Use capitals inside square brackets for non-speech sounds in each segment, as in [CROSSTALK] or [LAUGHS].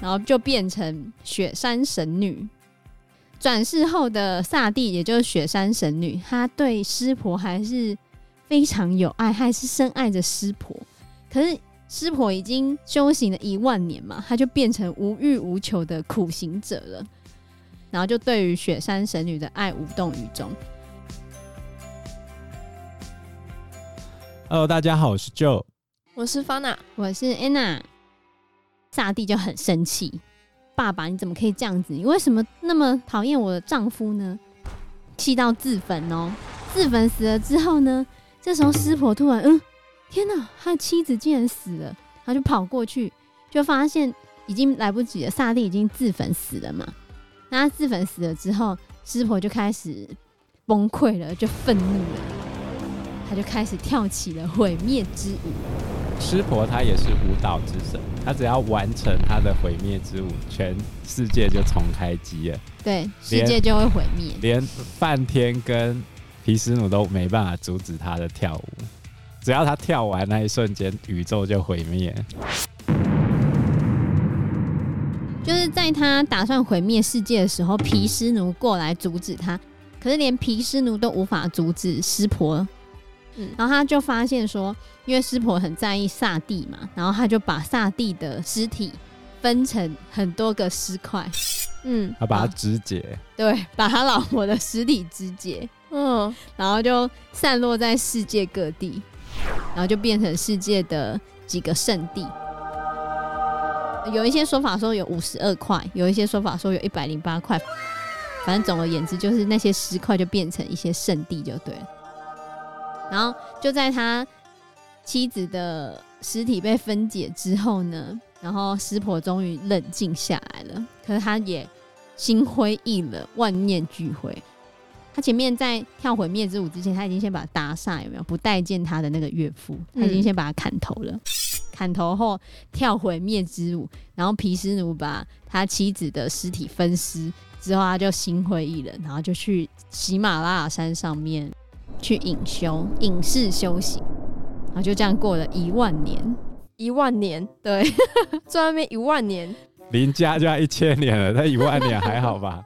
然后就变成雪山神女。转世后的萨蒂，也就是雪山神女，她对湿婆还是非常有爱，还是深爱着湿婆。可是湿婆已经修行了一万年嘛，她就变成无欲无求的苦行者了。然后就对于雪山神女的爱无动于衷。Hello，大家好，我是 Joe，我是 Fana，我是 Anna。萨蒂就很生气。爸爸，你怎么可以这样子？你为什么那么讨厌我的丈夫呢？气到自焚哦！自焚死了之后呢？这时候师婆突然，嗯，天哪，他的妻子竟然死了！他就跑过去，就发现已经来不及了，萨蒂已经自焚死了嘛。那他自焚死了之后，师婆就开始崩溃了，就愤怒了，他就开始跳起了毁灭之舞。湿婆他也是舞蹈之神，他只要完成他的毁灭之舞，全世界就重开机了。对，世界就会毁灭，连梵天跟毗湿奴都没办法阻止他的跳舞。只要他跳完那一瞬间，宇宙就毁灭。就是在他打算毁灭世界的时候，毗湿奴过来阻止他，可是连毗湿奴都无法阻止湿婆。嗯，然后他就发现说，因为湿婆很在意萨蒂嘛，然后他就把萨蒂的尸体分成很多个尸块，嗯，他把他肢解，对，把他老婆的尸体肢解，嗯，然后就散落在世界各地，然后就变成世界的几个圣地。有一些说法说有五十二块，有一些说法说有一百零八块，反正总而言之，就是那些尸块就变成一些圣地就对了。然后就在他妻子的尸体被分解之后呢，然后师婆终于冷静下来了。可是他也心灰意冷，万念俱灰。他前面在跳毁灭之舞之前，他已经先把他打杀，有没有？不待见他的那个岳父，他已经先把他砍头了。嗯、砍头后跳毁灭之舞，然后毗湿奴把他妻子的尸体分尸之后，他就心灰意冷，然后就去喜马拉雅山上面。去隐修，隐士修行，然后就这样过了一万年，一万年，对，[LAUGHS] 在外面一万年，林家就要一千年了，那一万年还好吧？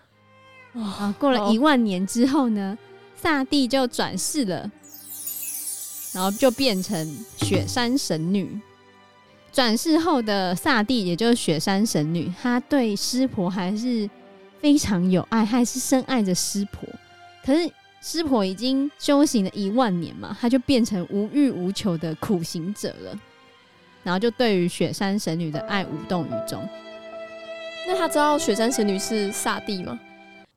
[LAUGHS] 啊，过了一万年之后呢，萨蒂就转世了，然后就变成雪山神女。转世后的萨蒂，也就是雪山神女，她对师婆还是非常有爱，还是深爱着师婆，可是。湿婆已经修行了一万年嘛，他就变成无欲无求的苦行者了，然后就对于雪山神女的爱无动于衷。那他知道雪山神女是萨蒂吗？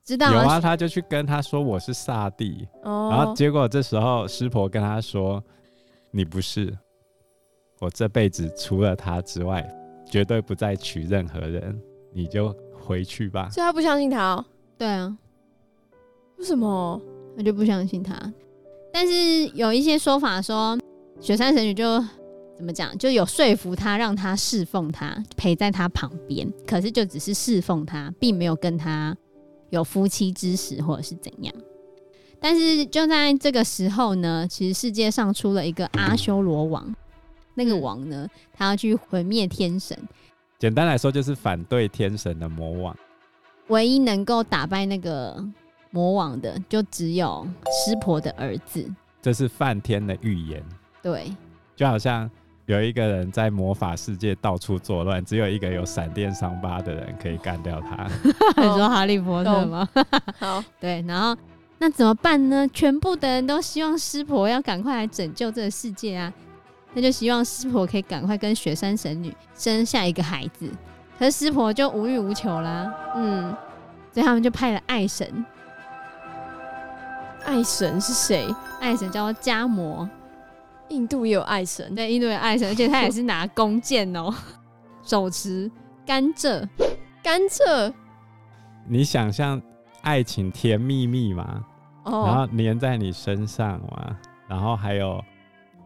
知道。有啊，他就去跟他说我是萨蒂，哦，然后结果这时候师婆跟他说：“你不是，我这辈子除了他之外，绝对不再娶任何人，你就回去吧。”所以他不相信他哦。对啊，为什么？我就不相信他，但是有一些说法说，雪山神女就怎么讲，就有说服他，让他侍奉他，陪在他旁边。可是就只是侍奉他，并没有跟他有夫妻之实或者是怎样。但是就在这个时候呢，其实世界上出了一个阿修罗王，那个王呢，他要去毁灭天神。简单来说，就是反对天神的魔王，唯一能够打败那个。魔王的就只有湿婆的儿子，这是梵天的预言。对，就好像有一个人在魔法世界到处作乱，只有一个有闪电伤疤的人可以干掉他。[LAUGHS] 你说哈利波特吗？好，[LAUGHS] 对。然后那怎么办呢？全部的人都希望湿婆要赶快来拯救这个世界啊！那就希望湿婆可以赶快跟雪山神女生下一个孩子。可是湿婆就无欲无求啦，嗯，所以他们就派了爱神。爱神是谁？爱神叫做迦摩，印度也有爱神，对，印度有爱神，而且他也是拿弓箭哦，[LAUGHS] 手持甘蔗，甘蔗。你想象爱情甜蜜蜜嘛？Oh. 然后粘在你身上嘛，然后还有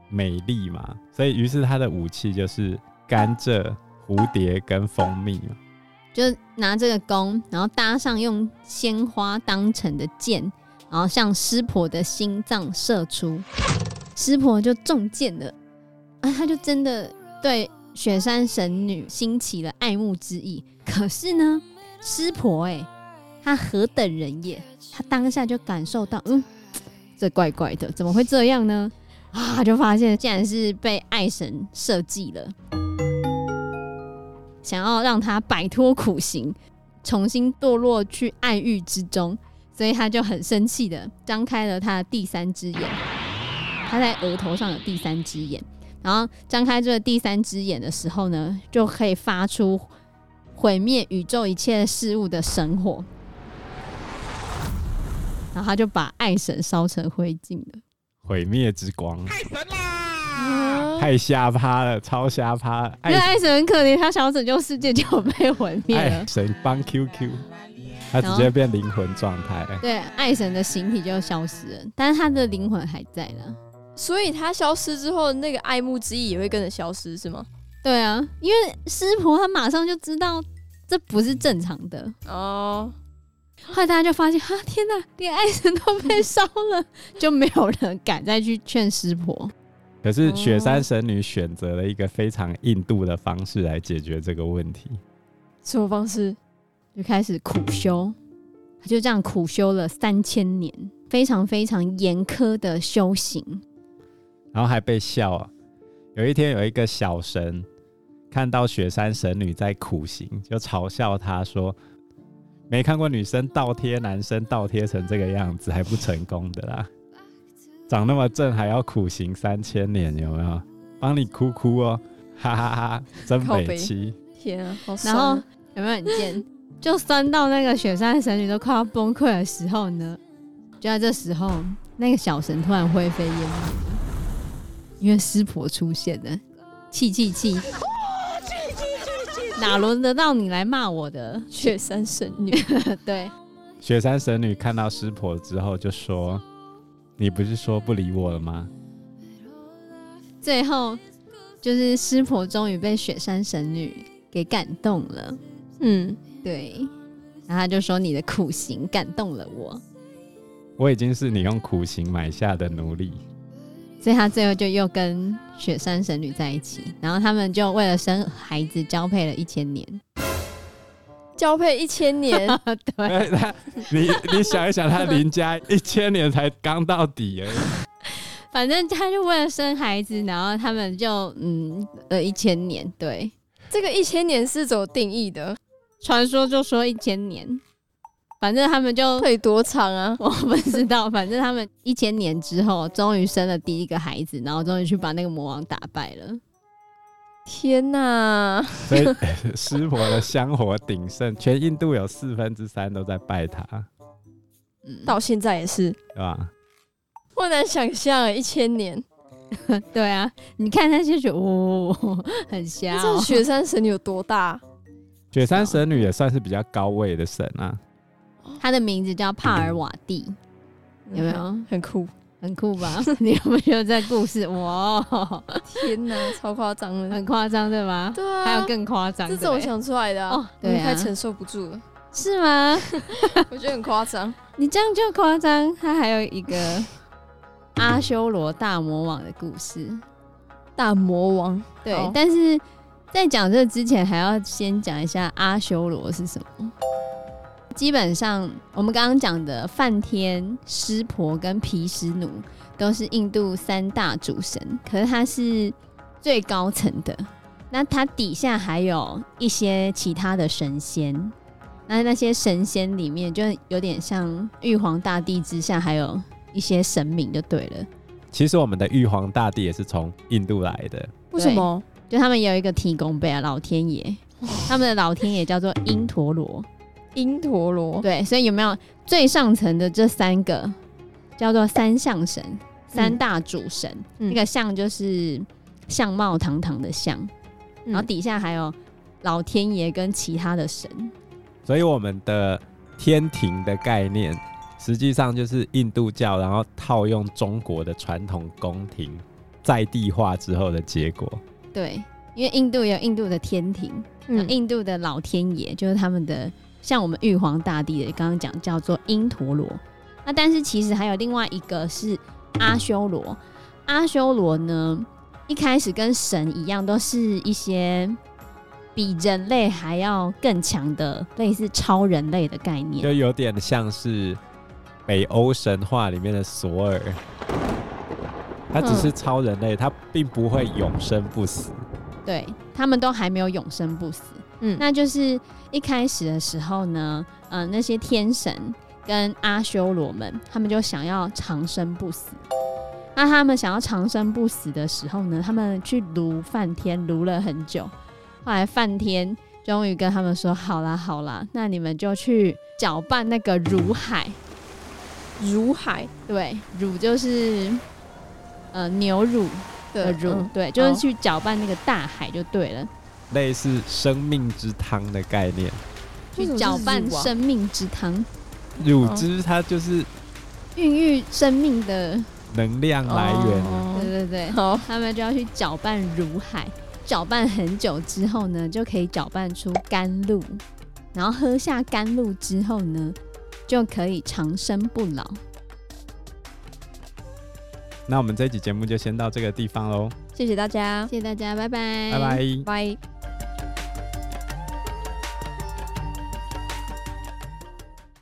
美丽嘛，所以于是他的武器就是甘蔗、蝴蝶跟蜂蜜嘛，就拿这个弓，然后搭上用鲜花当成的箭。然后向湿婆的心脏射出，湿婆就中箭了啊！他就真的对雪山神女兴起了爱慕之意。可是呢，湿婆哎，他何等人也？他当下就感受到，嗯，这怪怪的，怎么会这样呢？啊，就发现竟然是被爱神设计了，想要让他摆脱苦行，重新堕落去爱欲之中。所以他就很生气的张开了他的第三只眼，他在额头上有第三只眼，然后张开这个第三只眼的时候呢，就可以发出毁灭宇宙一切事物的神火，然后他就把爱神烧成灰烬了。毁灭之光，太神啦！太瞎趴了，超瞎趴。因为爱神很可怜，他想要拯救世界就被毁灭了。爱神帮 QQ。他直接变灵魂状态，对，爱神的形体就消失了，但是他的灵魂还在呢。所以他消失之后，那个爱慕之意也会跟着消失，是吗？对啊，因为师婆她马上就知道这不是正常的哦。后来大家就发现，啊，天哪，连爱神都被 [LAUGHS] 烧了，就没有人敢再去劝师婆。可是雪山神女选择了一个非常印度的方式来解决这个问题。什么方式？就开始苦修，他就这样苦修了三千年，非常非常严苛的修行，然后还被笑啊。有一天，有一个小神看到雪山神女在苦行，就嘲笑他说：“没看过女生倒贴男生倒贴成这个样子还不成功的啦，[LAUGHS] 长那么正还要苦行三千年，有没有？帮你哭哭哦，哈哈哈哈，真北齐。天啊，好然后有没有很贱？就酸到那个雪山神女都快要崩溃的时候呢，就在这时候，那个小神突然灰飞烟灭了，因为师婆出现了，气气气，[LAUGHS] 哪轮得到你来骂我的雪山神女？[LAUGHS] 对，雪山神女看到师婆之后就说：“你不是说不理我了吗？”最后就是师婆终于被雪山神女给感动了，嗯。对，然后他就说：“你的苦行感动了我，我已经是你用苦行买下的奴隶。”所以他最后就又跟雪山神女在一起，然后他们就为了生孩子交配了一千年，交配一千年。[LAUGHS] 对，他 [LAUGHS] 你你想一想，他邻家一千年才刚到底而已。[LAUGHS] 反正他就为了生孩子，然后他们就嗯呃一千年。对，这个一千年是怎么定义的？传说就说一千年，反正他们就可以多长啊？[LAUGHS] 我不知道。反正他们一千年之后，终于生了第一个孩子，然后终于去把那个魔王打败了。天哪！所以 [LAUGHS] 湿婆的香火鼎盛，全印度有四分之三都在拜他。嗯，到现在也是，对吧？不难想象，一千年。[LAUGHS] 对啊，你看那些雪哦，很香喔。这雪山神女有多大？雪山神女也算是比较高位的神啊，她的名字叫帕尔瓦蒂，有没有？很酷，很酷吧？[LAUGHS] 你有没有觉得这故事？哇，[LAUGHS] 天哪，超夸张的，很夸张对吗？对啊，还有更夸张，这是我想出来的哦，对啊，太承受不住了，是吗？[LAUGHS] 我觉得很夸张，你这样就夸张。他还有一个阿修罗大魔王的故事，大魔王对，但是。在讲这之前，还要先讲一下阿修罗是什么。基本上，我们刚刚讲的梵天、湿婆跟毗湿奴都是印度三大主神，可是他是最高层的。那他底下还有一些其他的神仙。那那些神仙里面，就有点像玉皇大帝之下，还有一些神明就对了。其实我们的玉皇大帝也是从印度来的。为什么？就他们有一个提供杯啊，老天爷，[LAUGHS] 他们的老天爷叫做因陀罗，因陀罗，对，所以有没有最上层的这三个叫做三相神，三大主神，那、嗯、个相就是相貌堂堂的相，嗯、然后底下还有老天爷跟其他的神，所以我们的天庭的概念，实际上就是印度教，然后套用中国的传统宫廷在地化之后的结果。对，因为印度有印度的天庭，嗯，印度的老天爷就是他们的，像我们玉皇大帝的，刚刚讲叫做因陀罗。那但是其实还有另外一个是阿修罗，阿修罗呢，一开始跟神一样，都是一些比人类还要更强的类似超人类的概念，就有点像是北欧神话里面的索尔。他只是超人类，嗯、他并不会永生不死。对，他们都还没有永生不死。嗯，那就是一开始的时候呢，嗯、呃，那些天神跟阿修罗们，他们就想要长生不死。那他们想要长生不死的时候呢，他们去卢梵天卢了很久，后来梵天终于跟他们说：“好啦好啦，那你们就去搅拌那个乳海。”乳海，对，乳就是。呃，牛乳的乳，嗯、对，就是去搅拌那个大海就对了，类似生命之汤的概念，去搅拌生命之汤。乳汁它就是孕育生命的能量来源。对对对，好，他们就要去搅拌乳海，搅拌很久之后呢，就可以搅拌出甘露，然后喝下甘露之后呢，就可以长生不老。那我们这一集节目就先到这个地方喽，谢谢大家，谢谢大家，拜拜，拜拜，拜。